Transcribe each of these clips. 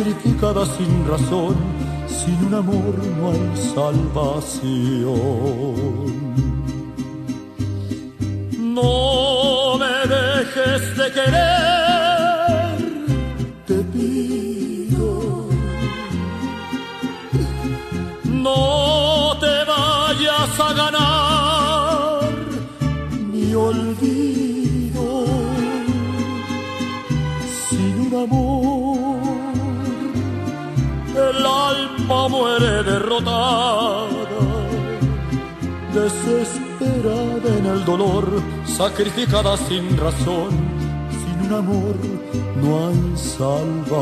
Sacrificada sin razón. Sin un amor no hay salvación. No me dejes de querer no te vayas a ganar mi olvido sin un amor muere derrotada desesperada en el dolor sacrificada sin razón sin un amor no hay salvación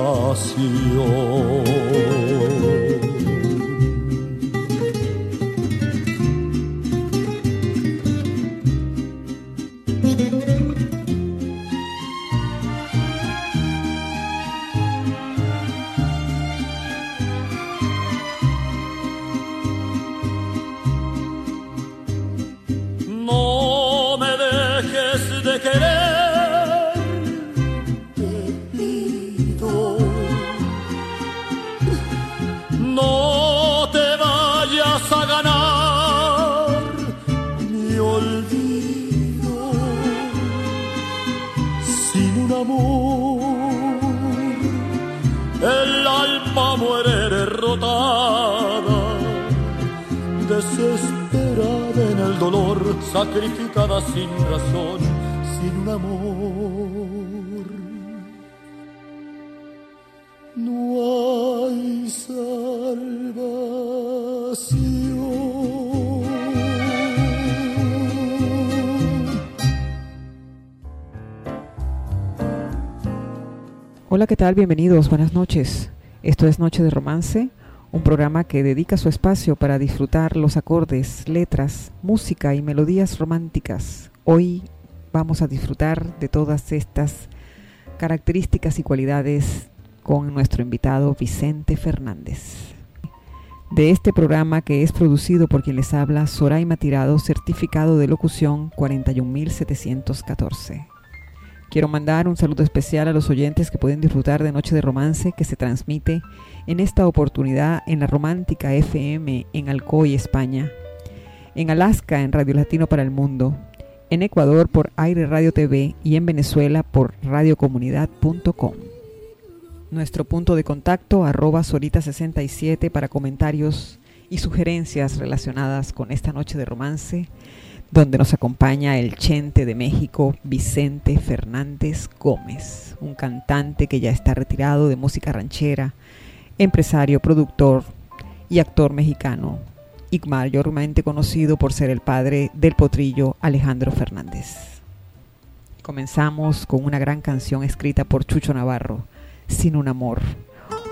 Salvación. Hola, ¿qué tal? Bienvenidos, buenas noches. Esto es Noche de Romance un programa que dedica su espacio para disfrutar los acordes, letras, música y melodías románticas. Hoy vamos a disfrutar de todas estas características y cualidades con nuestro invitado Vicente Fernández. De este programa que es producido por quien les habla, Soraima Tirado, certificado de locución 41714. Quiero mandar un saludo especial a los oyentes que pueden disfrutar de Noche de Romance que se transmite en esta oportunidad en la Romántica FM en Alcoy, España, en Alaska en Radio Latino para el Mundo, en Ecuador por Aire Radio TV y en Venezuela por radiocomunidad.com. Nuestro punto de contacto arroba Sorita67 para comentarios y sugerencias relacionadas con esta noche de romance donde nos acompaña el chente de México, Vicente Fernández Gómez, un cantante que ya está retirado de música ranchera, empresario, productor y actor mexicano, y mayormente conocido por ser el padre del potrillo Alejandro Fernández. Comenzamos con una gran canción escrita por Chucho Navarro, Sin un amor,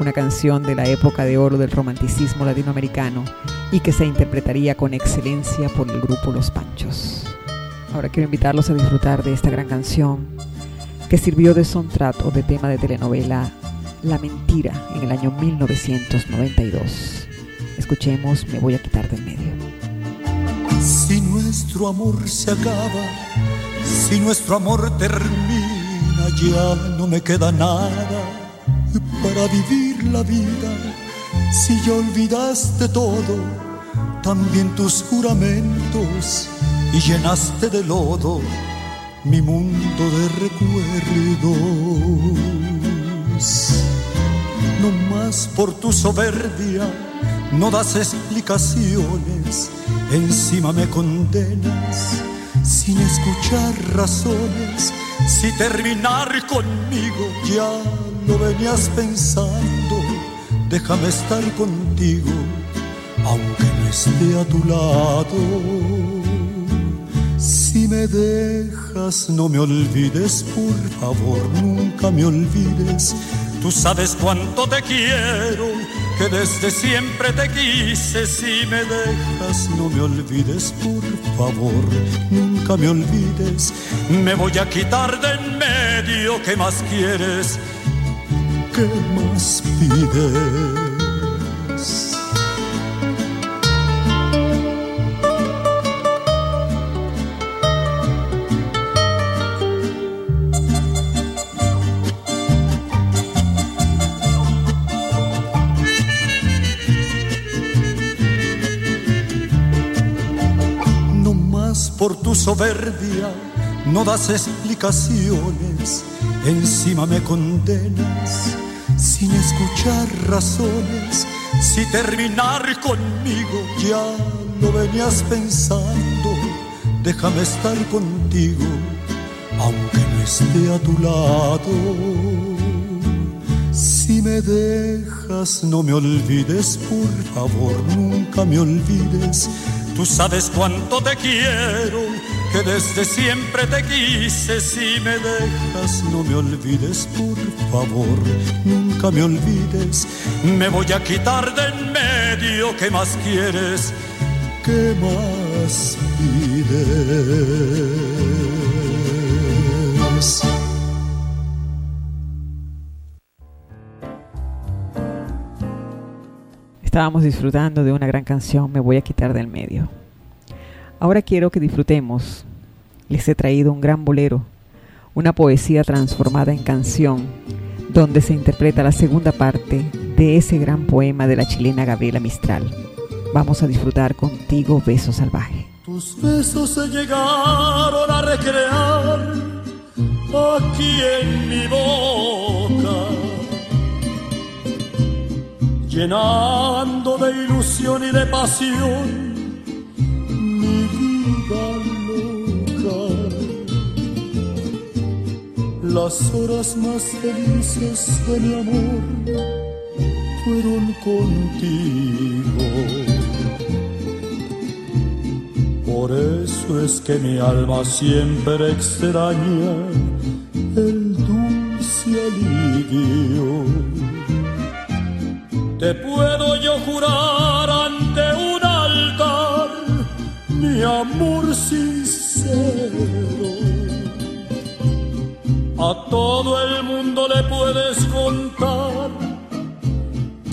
una canción de la época de oro del romanticismo latinoamericano y que se interpretaría con excelencia por el grupo Los Panchos. Ahora quiero invitarlos a disfrutar de esta gran canción que sirvió de soundtrack o de tema de telenovela La Mentira en el año 1992. Escuchemos Me voy a quitar del medio. Si nuestro amor se acaba, si nuestro amor termina, ya no me queda nada para vivir la vida Si ya olvidaste todo, también tus juramentos y llenaste de lodo mi mundo de recuerdos. No más por tu soberbia, no das explicaciones, encima me condenas sin escuchar razones. Si terminar conmigo ya lo venías pensando, déjame estar contigo, aunque no esté a tu lado. Si me dejas, no me olvides, por favor, nunca me olvides. Tú sabes cuánto te quiero, que desde siempre te quise. Si me dejas, no me olvides, por favor, nunca me olvides. Me voy a quitar de en medio, ¿qué más quieres? ¿Qué más pides? soberbia, no das explicaciones, encima me condenas sin escuchar razones. Si terminar conmigo ya lo venías pensando, déjame estar contigo, aunque no esté a tu lado. Si me dejas, no me olvides, por favor, nunca me olvides. Tú sabes cuánto te quiero que desde siempre te quise. Si me dejas, no me olvides, por favor, nunca me olvides. Me voy a quitar de en medio, ¿qué más quieres? ¿Qué más pides? Estábamos disfrutando de una gran canción, Me voy a quitar del medio. Ahora quiero que disfrutemos. Les he traído un gran bolero, una poesía transformada en canción, donde se interpreta la segunda parte de ese gran poema de la chilena Gabriela Mistral. Vamos a disfrutar contigo Beso Salvaje. Tus besos se llegaron a recrear aquí en mi boca, llenando de ilusión y de pasión Las horas más felices de mi amor fueron contigo. Por eso es que mi alma siempre extraña el dulce alivio. Te puedo yo jurar mi amor sincero a todo el mundo le puedes contar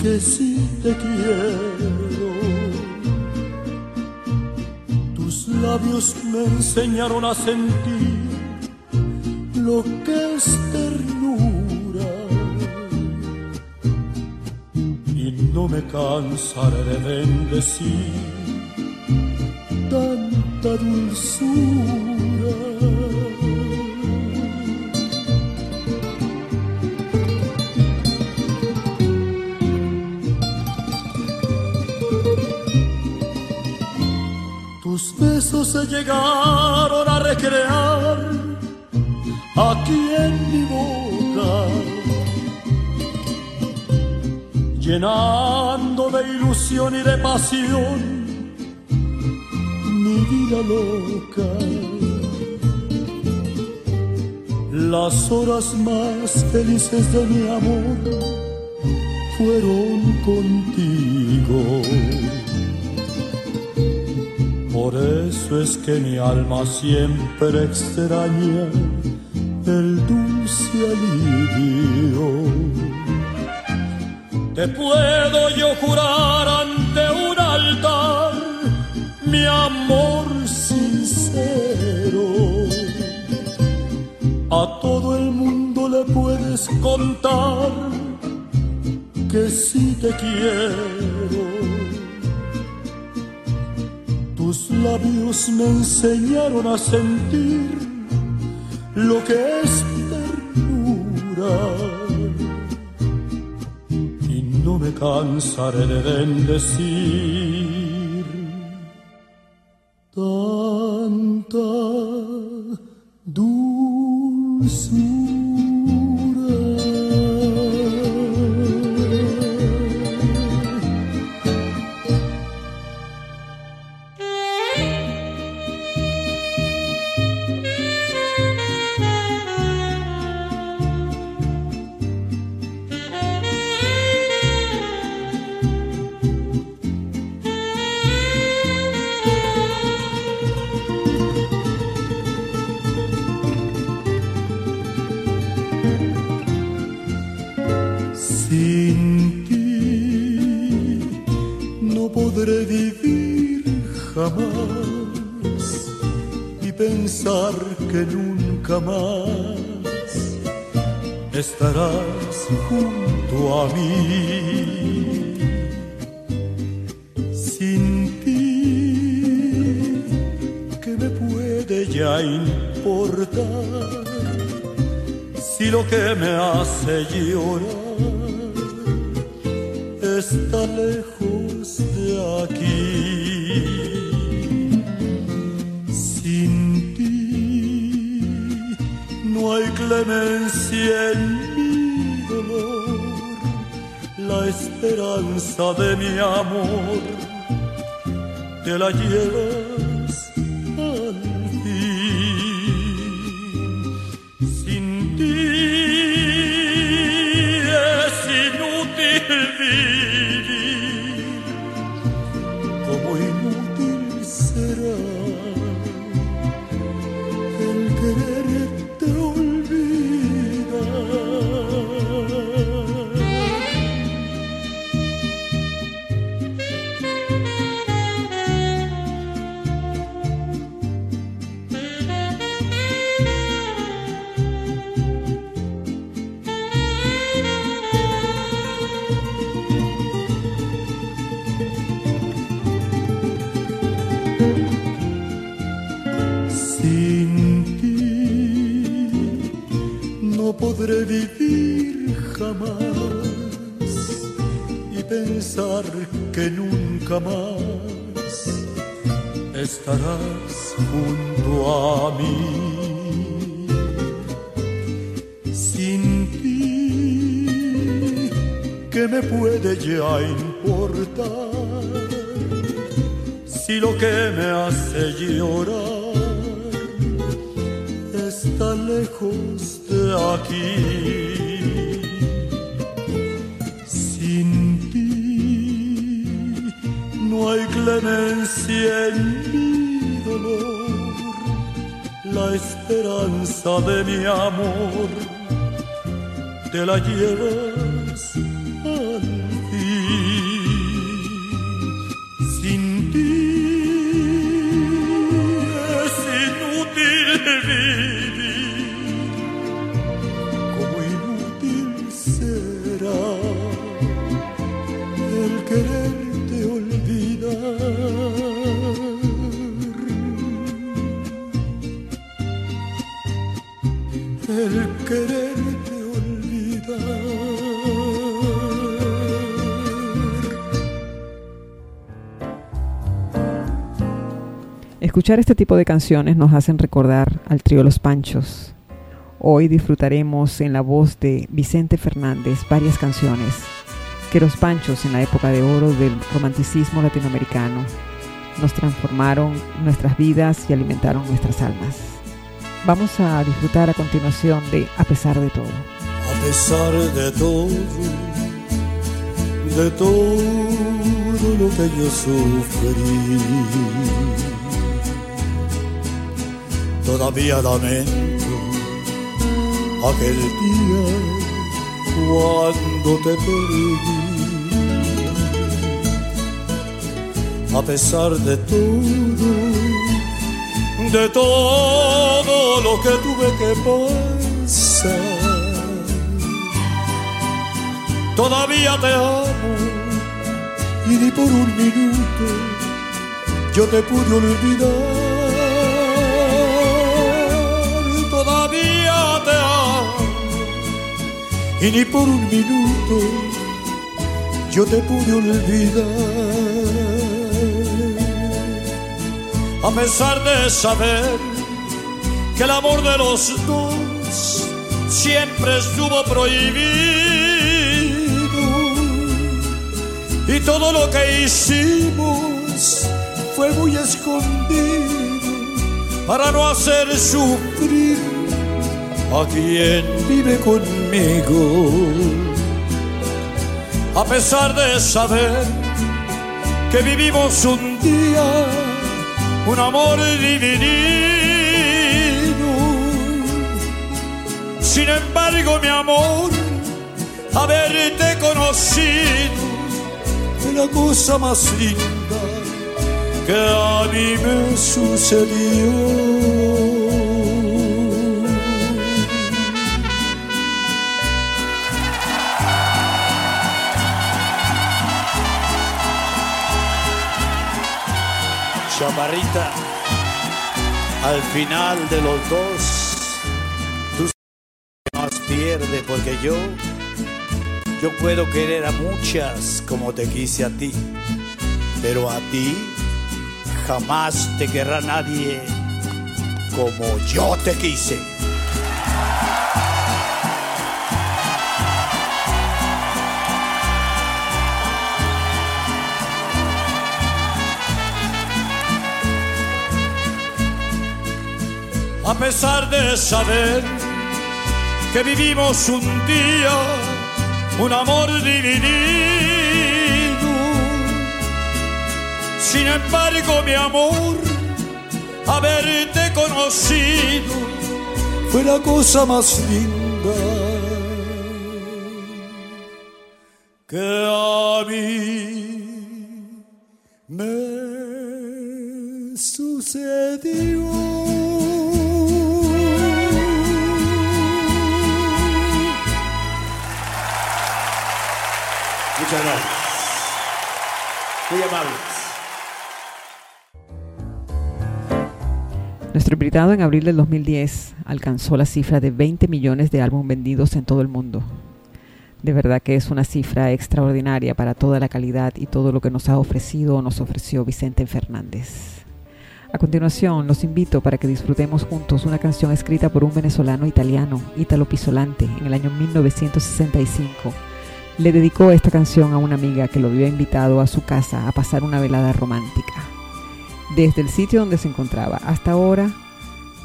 que sí te quiero. Tus labios me enseñaron a sentir lo que es ternura. Y no me cansaré de bendecir tanta dulzura. Tus besos se llegaron a recrear aquí en mi boca, llenando de ilusión y de pasión vida loca. Las horas más felices de mi amor fueron contigo por eso es que mi alma siempre extraña el dulce alivio. Te puedo yo jurar ante un altar mi amor sincero. A todo el mundo le puedes contar que sí te quiero. Tus labios me enseñaron a sentir lo que es ternura. Y no me cansaré de bendecir junto a mí. Sin ti, ¿qué me puede ya importar? Si lo que me hace llorar te Escuchar este tipo de canciones nos hacen recordar al trío Los Panchos. Hoy disfrutaremos en la voz de Vicente Fernández varias canciones que los Panchos en la época de oro del romanticismo latinoamericano nos transformaron nuestras vidas y alimentaron nuestras almas. Vamos a disfrutar a continuación de A pesar de todo. A pesar de todo, de todo lo que yo sufrí todavía lamento aquel día cuando te perdí. A pesar de todo, de todo lo que tuve que pasar, todavía te amo y ni por un minuto yo te pude olvidar. Y ni por un minuto yo te pude olvidar. A pesar de saber que el amor de los dos siempre estuvo prohibido y todo lo que hicimos fue muy escondido para no hacer sufrir a quien vive conmigo. A pesar de saber que vivimos un día un amor dividido, sin embargo mi amor, haberte conocido la cosa más linda que a mí me sucedió. Chamarrita, al final de los dos, tú más pierde porque yo yo puedo querer a muchas como te quise a ti, pero a ti jamás te querrá nadie como yo te quise. A pesar de saber que vivimos un día un amor dividido. Sin embargo, mi amor, haberte conocido fue la cosa más linda que a mí me sucedió. Amables. Nuestro invitado en abril del 2010 alcanzó la cifra de 20 millones de álbumes vendidos en todo el mundo. De verdad que es una cifra extraordinaria para toda la calidad y todo lo que nos ha ofrecido o nos ofreció Vicente Fernández. A continuación, los invito para que disfrutemos juntos una canción escrita por un venezolano italiano, Italo Pisolante, en el año 1965 le dedicó esta canción a una amiga que lo había invitado a su casa a pasar una velada romántica. Desde el sitio donde se encontraba hasta ahora,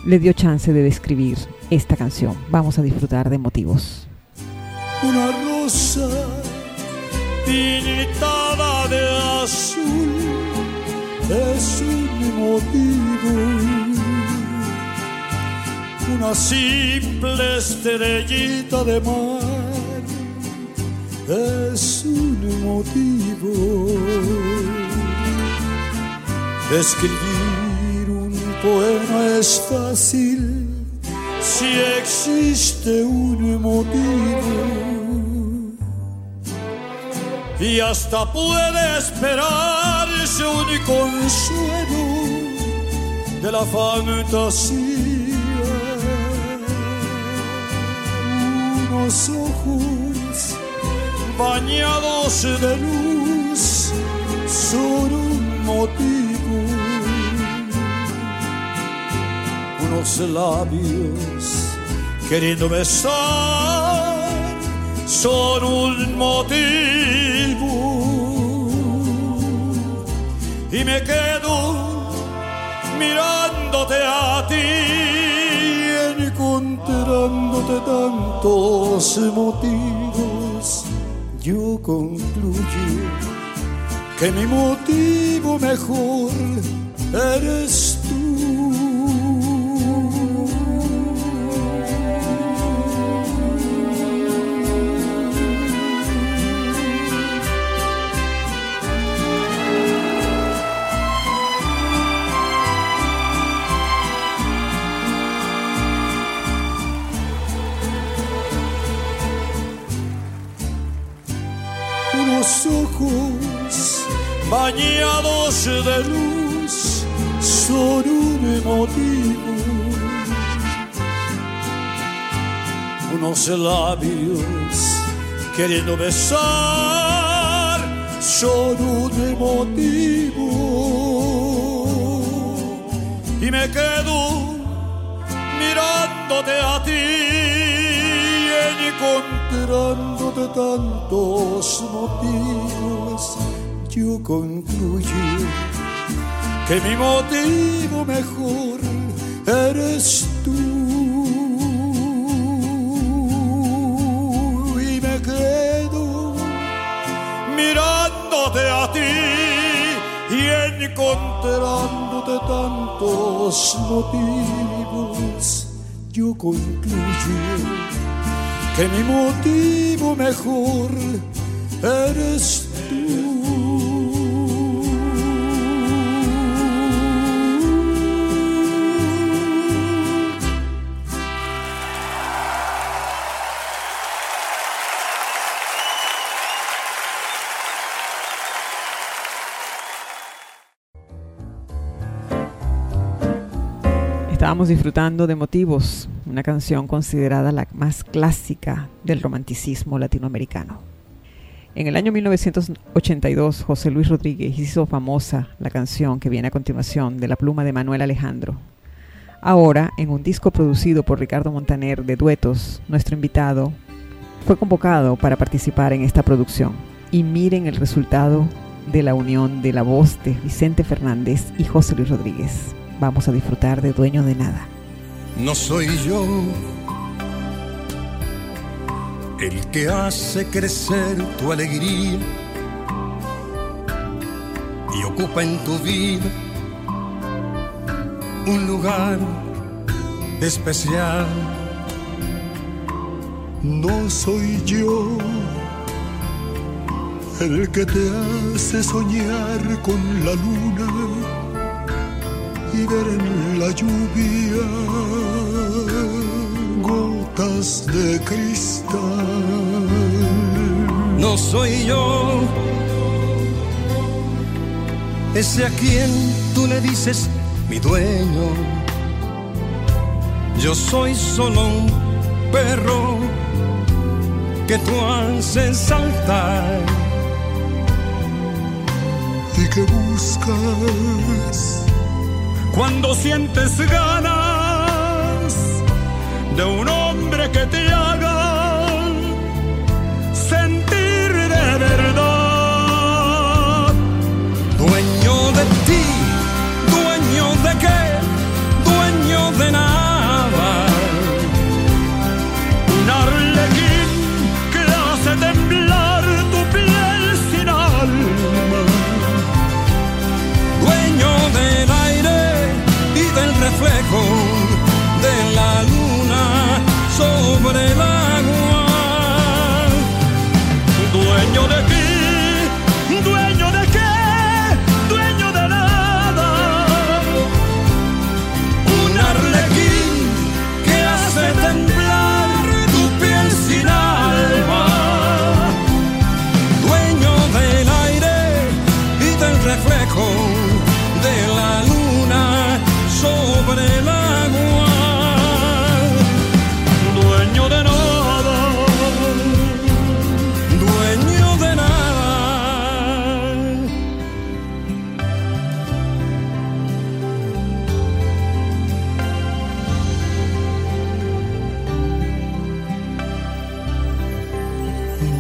le dio chance de describir esta canción. Vamos a disfrutar de motivos. Una rosa pintada de azul es un motivo. Una simple estrellita de mar es un motivo. Escribir un poema es fácil si existe un motivo. Y hasta puede esperarse un consuelo de la fantasía. Unos ojos bañados de luz son un motivo. Unos labios queriendo besar son un motivo. Y me quedo mirándote a ti, encontrándote tantos motivos yo concluyo que mi motivo mejor eres de son un motivo. Unos labios queriendo besar son un motivo. Y me quedo mirándote a ti encontrándote tantos motivos, yo concluyo que mi motivo mejor eres tú. Y me quedo mirándote a ti y encontrándote tantos motivos, yo concluyo que mi motivo mejor eres Estábamos disfrutando de Motivos, una canción considerada la más clásica del romanticismo latinoamericano. En el año 1982, José Luis Rodríguez hizo famosa la canción que viene a continuación de la pluma de Manuel Alejandro. Ahora, en un disco producido por Ricardo Montaner de duetos, nuestro invitado fue convocado para participar en esta producción. Y miren el resultado de la unión de la voz de Vicente Fernández y José Luis Rodríguez vamos a disfrutar de Dueño de Nada. No soy yo el que hace crecer tu alegría y ocupa en tu vida un lugar especial. No soy yo el que te hace soñar con la luna y ver en la lluvia gotas de cristal. No soy yo ese a quien tú le dices mi dueño. Yo soy solo un perro que tú haces saltar y que buscas cuando sientes ganas de un hombre que te haga sentir de verdad.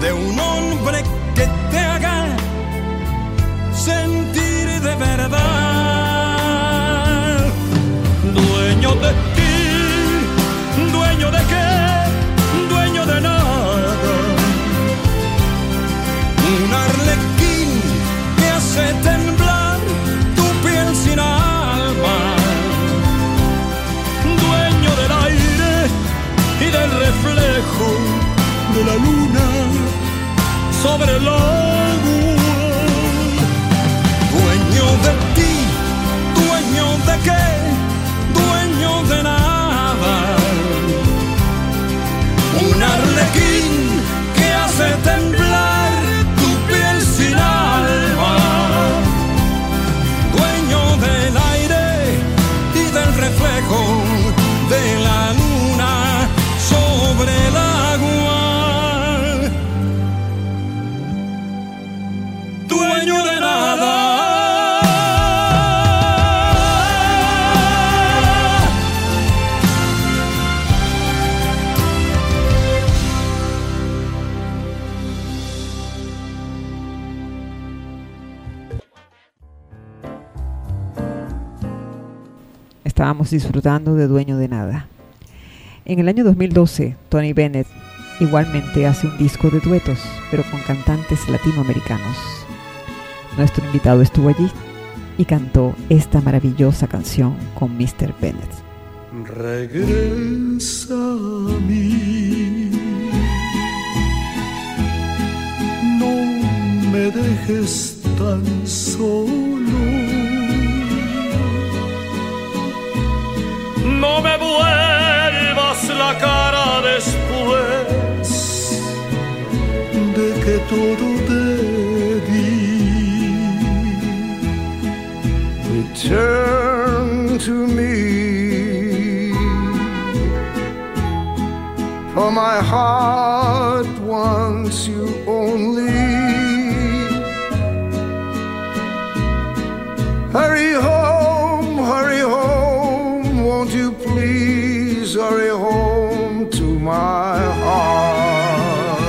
de un hombre que te haga sentir de verdad. Dueño de ti, dueño de qué, dueño de nada, un arlequín que hace temblar sobre el agua. Disfrutando de Dueño de Nada. En el año 2012, Tony Bennett igualmente hace un disco de duetos, pero con cantantes latinoamericanos. Nuestro invitado estuvo allí y cantó esta maravillosa canción con Mr. Bennett. Regresa a mí. No me dejes tan solo. No me vuelvas la cara después de que todo te di. Return to me, for my heart hurry home to my heart?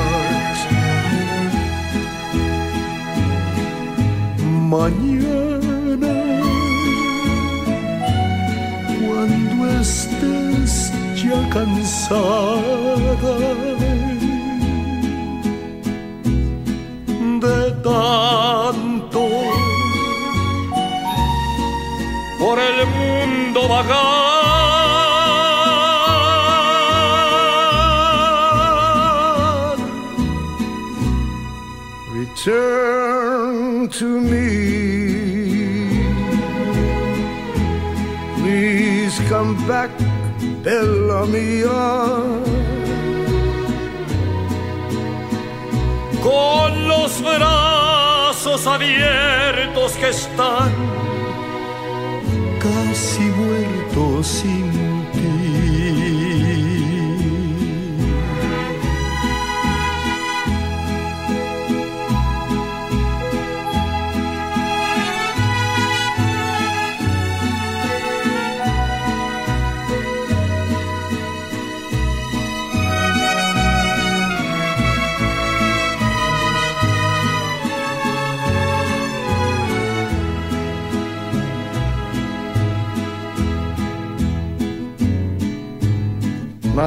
Mañana, cuando estés ya cansada de tanto por el mundo vagar. To me. Please come back, Bella mia. con los brazos abiertos que están casi muertos sin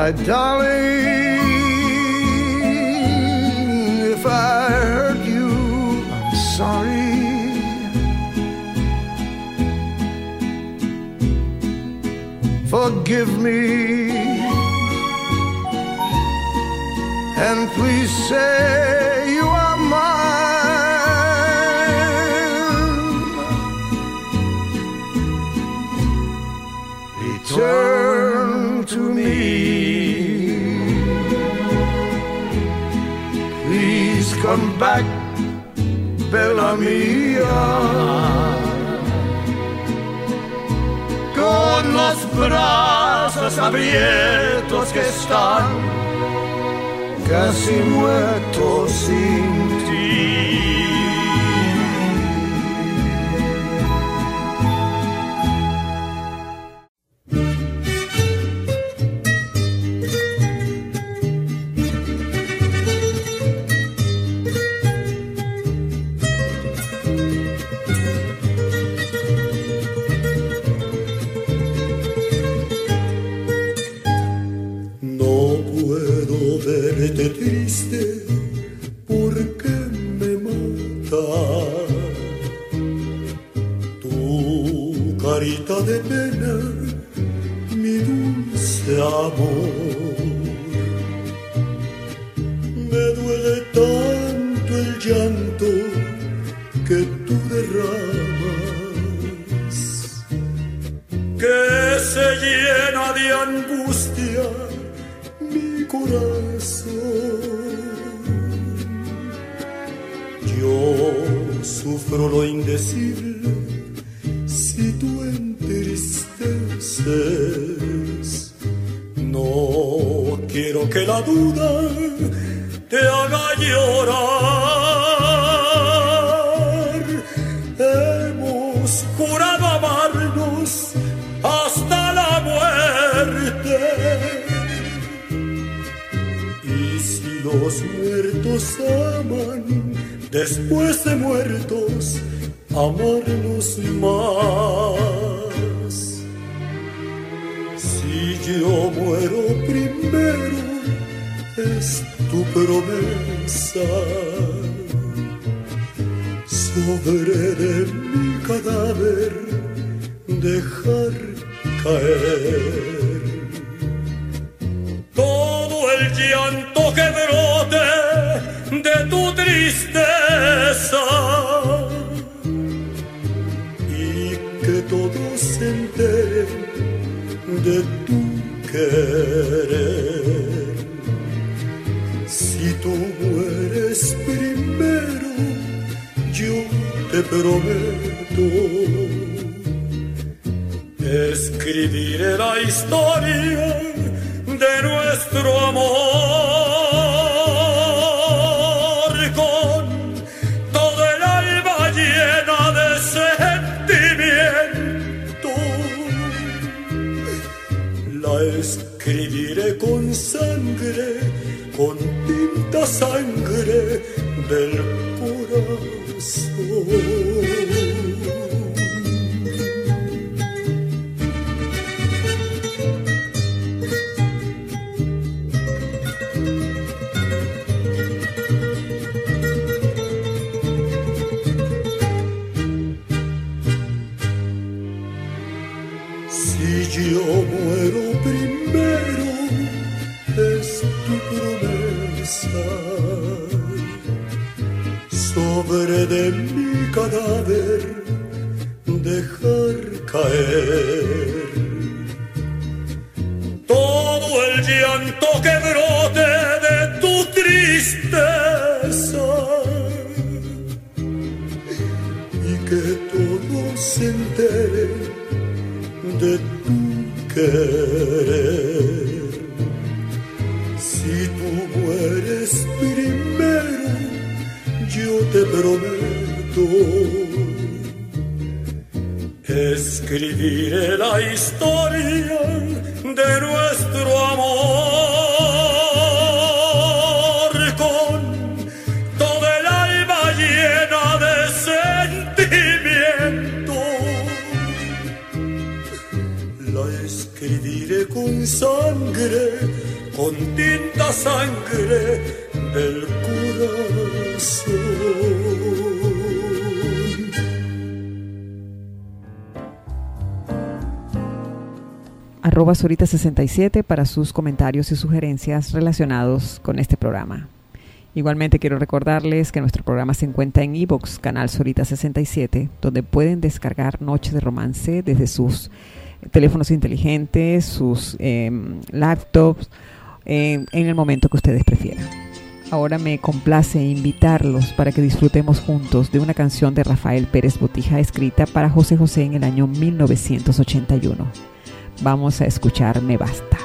My darling, if I hurt you, I'm sorry. Forgive me. And please say back, Bella mia. con los brazos abiertos que están casi muerto sin es tu promesa sobre mi cadáver dejar caer todo el llanto que brote de tu tristeza y que todos se de tu querer. te prometo escribiré la historia de nuestro amor con todo el alma llena de sentimiento. La escribiré con sangre, con tinta sangre del sobre de mi cadáver dejar caer todo el llanto que brote de tu tristeza y que todos se enteren de tu querer. te prometo escribiré la historia de nuestro amor con todo el alma llena de sentimiento. La escribiré con sangre, con tinta sangre arroba 67 para sus comentarios y sugerencias relacionados con este programa. Igualmente quiero recordarles que nuestro programa se encuentra en iVoox, canal Sorita 67, donde pueden descargar Noche de Romance desde sus teléfonos inteligentes, sus em, laptops, en el momento que ustedes prefieran. Ahora me complace invitarlos para que disfrutemos juntos de una canción de Rafael Pérez Botija escrita para José José en el año 1981. Vamos a escuchar Me Basta.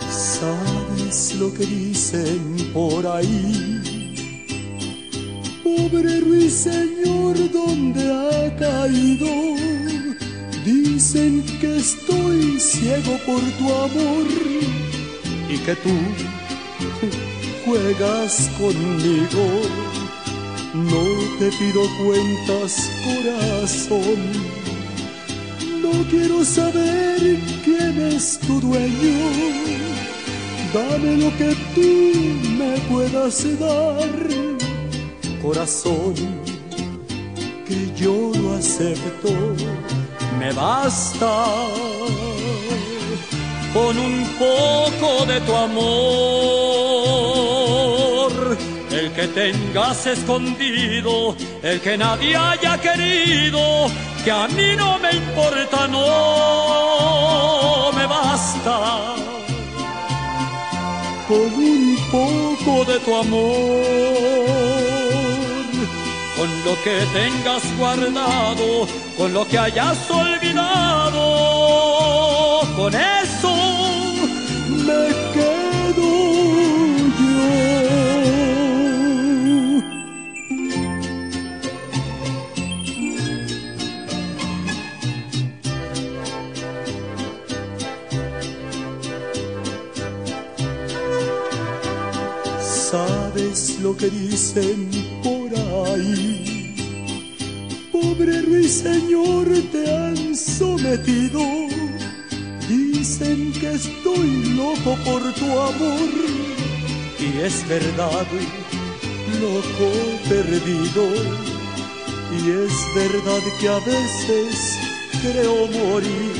Sabes ¿Sabes lo que dicen por ahí? Pobre ruiseñor, ¿dónde ha caído? Dicen que estoy ciego por tu amor y que tú juegas conmigo. No te pido cuentas, corazón. No quiero saber quién es tu dueño. Dame lo que tú me puedas dar, corazón, que yo lo acepto. Me basta con un poco de tu amor. Que tengas escondido, el que nadie haya querido, que a mí no me importa, no me basta. Con un poco de tu amor, con lo que tengas guardado, con lo que hayas olvidado, con eso dicen por ahí? Pobre ruiseñor, te han sometido. Dicen que estoy loco por tu amor. Y es verdad, loco perdido. Y es verdad que a veces creo morir.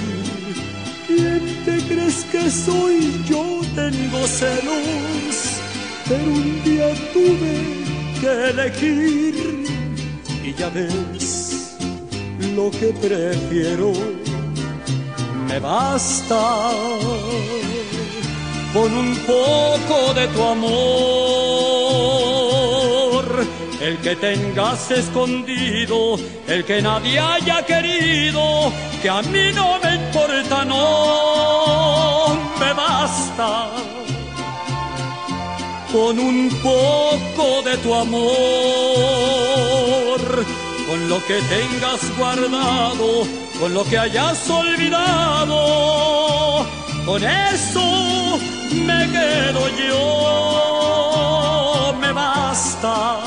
¿Quién te crees que soy? Yo tengo celos pero un día tuve que elegir y ya ves lo que prefiero. Me basta con un poco de tu amor, el que tengas escondido, el que nadie haya querido, que a mí no me importa, no me basta con un poco de tu amor, con lo que tengas guardado, con lo que hayas olvidado, con eso me quedo yo, me basta.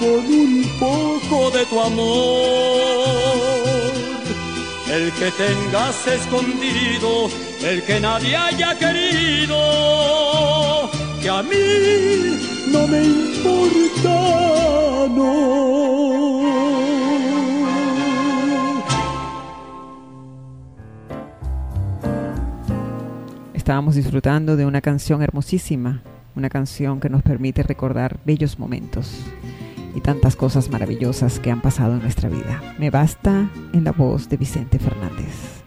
Con un poco de tu amor, el que tengas escondido, el que nadie haya querido, que a mí no me importa, no. Estábamos disfrutando de una canción hermosísima, una canción que nos permite recordar bellos momentos y tantas cosas maravillosas que han pasado en nuestra vida. Me basta en la voz de Vicente Fernández.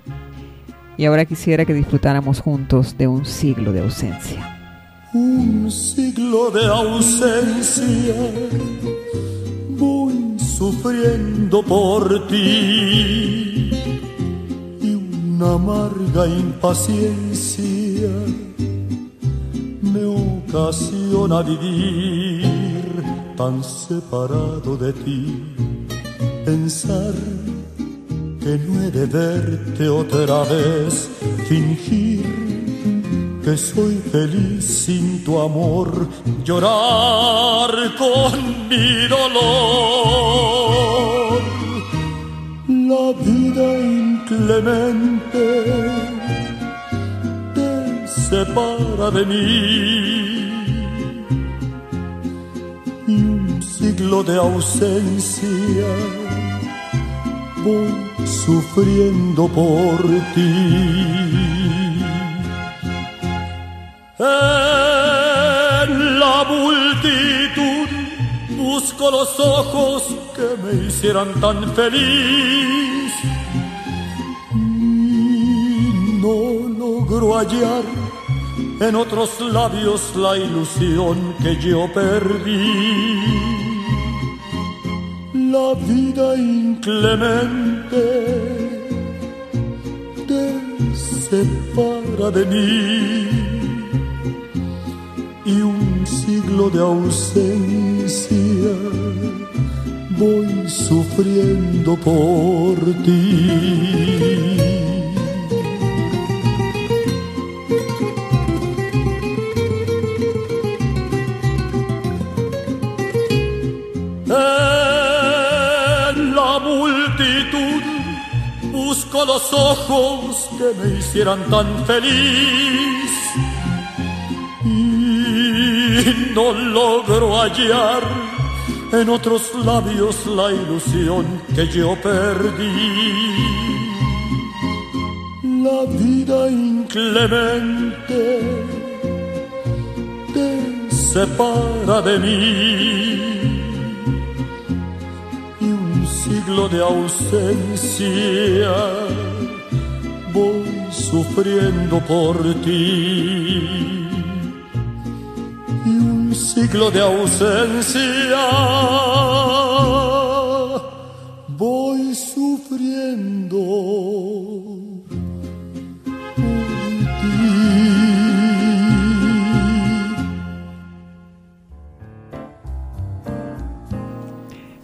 Y ahora quisiera que disfrutáramos juntos de un siglo de ausencia. Un siglo de ausencia, voy sufriendo por ti y una amarga impaciencia me ocasiona vivir tan separado de ti, pensar que no he de verte otra vez, fingir que soy feliz sin tu amor, llorar con mi dolor. La vida inclemente te separa de mí un siglo de ausencia voy sufriendo por ti. En la multitud busco los ojos que me hicieran tan feliz y no logro hallar en otros labios la ilusión que yo perdí. La vida inclemente te separa de mí siglo de ausencia voy sufriendo por ti. Los ojos que me hicieran tan feliz y no logro hallar en otros labios la ilusión que yo perdí. La vida inclemente te separa de mí de ausencia voy sufriendo por ti. Siglo de ausencia voy sufriendo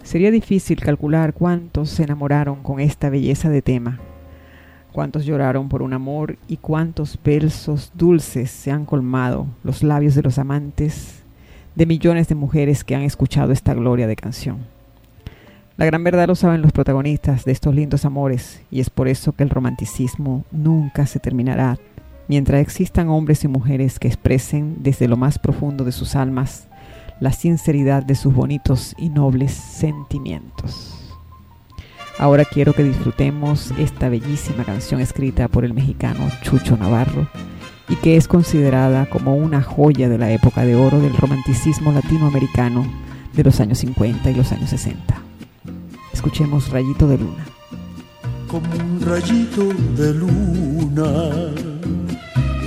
Sería difícil calcular cuántos se enamoraron con esta belleza de tema, cuántos lloraron por un amor y cuántos versos dulces se han colmado los labios de los amantes de millones de mujeres que han escuchado esta gloria de canción. La gran verdad lo saben los protagonistas de estos lindos amores y es por eso que el romanticismo nunca se terminará mientras existan hombres y mujeres que expresen desde lo más profundo de sus almas la sinceridad de sus bonitos y nobles sentimientos. Ahora quiero que disfrutemos esta bellísima canción escrita por el mexicano Chucho Navarro y que es considerada como una joya de la época de oro del romanticismo latinoamericano de los años 50 y los años 60. Escuchemos Rayito de Luna. Como un rayito de luna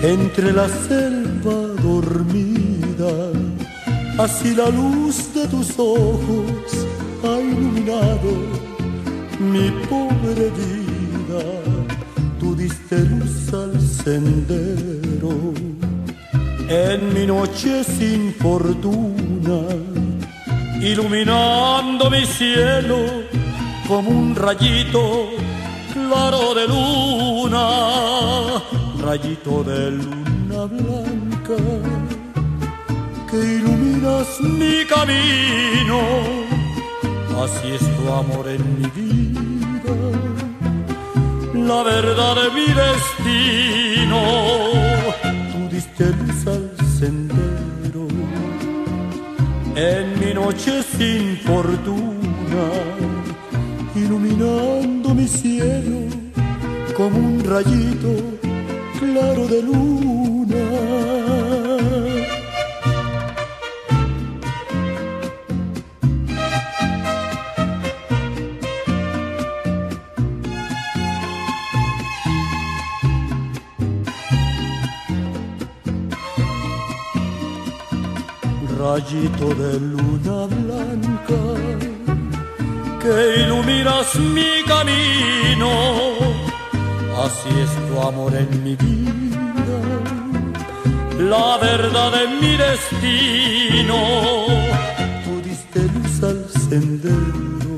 entre la selva dormida, así la luz de tus ojos ha iluminado mi pobre vida, tú diste luz al sendero. En mi noche sin fortuna, iluminando mi cielo como un rayito claro de luna, rayito de luna blanca que iluminas mi camino, así es tu amor en mi vida, la verdad de mi destino luz al sendero en mi noche sin fortuna, iluminando mi cielo como un rayito claro de luna. Rayito de luna blanca que iluminas mi camino. Así es tu amor en mi vida, la verdad de mi destino. Tú diste luz al sendero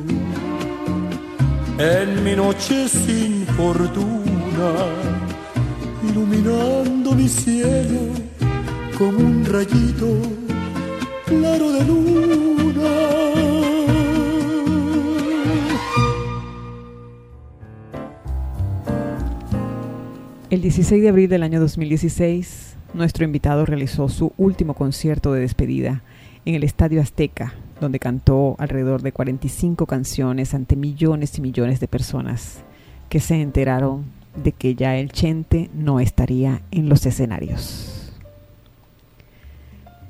en mi noche sin fortuna, iluminando mi cielo como un rayito El 16 de abril del año 2016, nuestro invitado realizó su último concierto de despedida en el Estadio Azteca, donde cantó alrededor de 45 canciones ante millones y millones de personas que se enteraron de que ya el Chente no estaría en los escenarios.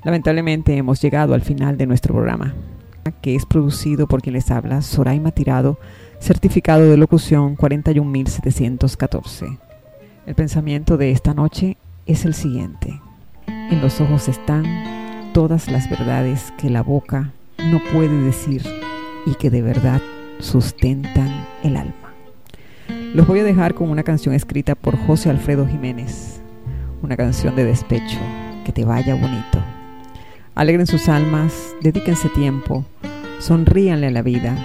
Lamentablemente hemos llegado al final de nuestro programa, que es producido por quien les habla, Soraima Tirado, certificado de locución 41714. El pensamiento de esta noche es el siguiente. En los ojos están todas las verdades que la boca no puede decir y que de verdad sustentan el alma. Los voy a dejar con una canción escrita por José Alfredo Jiménez, una canción de despecho, que te vaya bonito. Alegren sus almas, dedíquense tiempo, sonríanle a la vida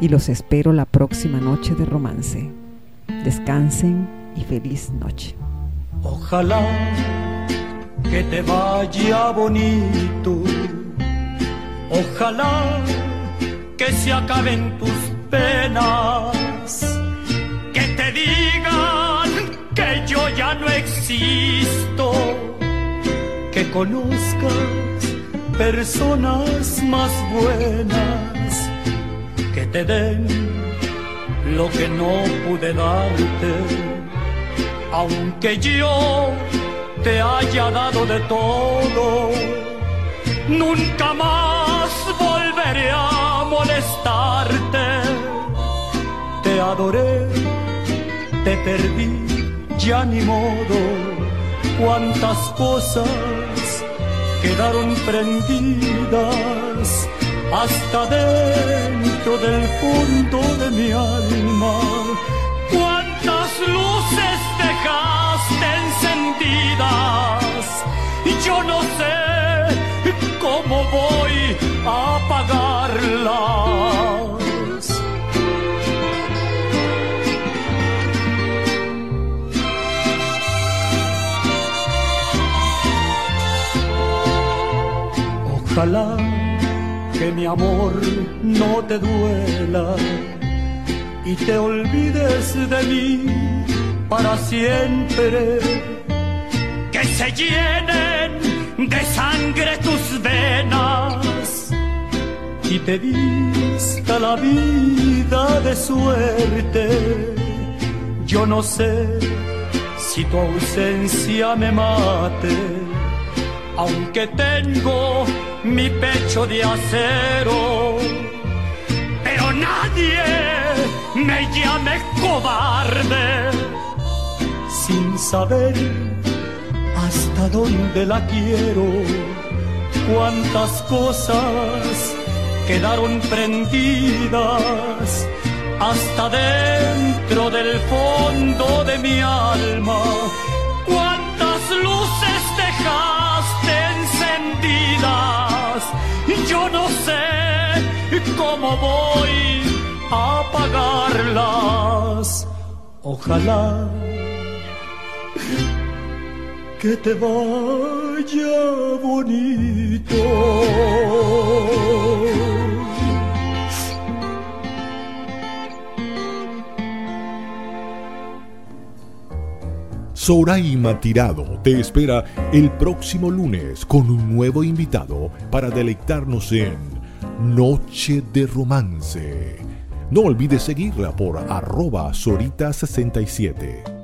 y los espero la próxima noche de romance. Descansen y feliz noche. Ojalá que te vaya bonito. Ojalá que se acaben tus penas. Que te digan que yo ya no existo. Que conozcas personas más buenas. Que te den lo que no pude darte. Aunque yo te haya dado de todo, nunca más volveré a molestarte. Te adoré, te perdí, ya ni modo. Cuántas cosas quedaron prendidas hasta dentro del fondo de mi alma. Cuántas luces dejaste encendidas y yo no sé cómo voy a apagarlas. Ojalá que mi amor no te duela y te olvides de mí para siempre. Que se llenen de sangre tus venas y te vista la vida de suerte. Yo no sé si tu ausencia me mate, aunque tengo mi pecho de acero, pero nadie me llame cobarde. Sin saber hasta dónde la quiero, cuántas cosas quedaron prendidas hasta dentro del fondo de mi alma, cómo voy a apagarlas. Ojalá que te vaya bonito. Soraima Tirado te espera el próximo lunes con un nuevo invitado para deleitarnos en Noche de Romance. No olvides seguirla por arroba Sorita67.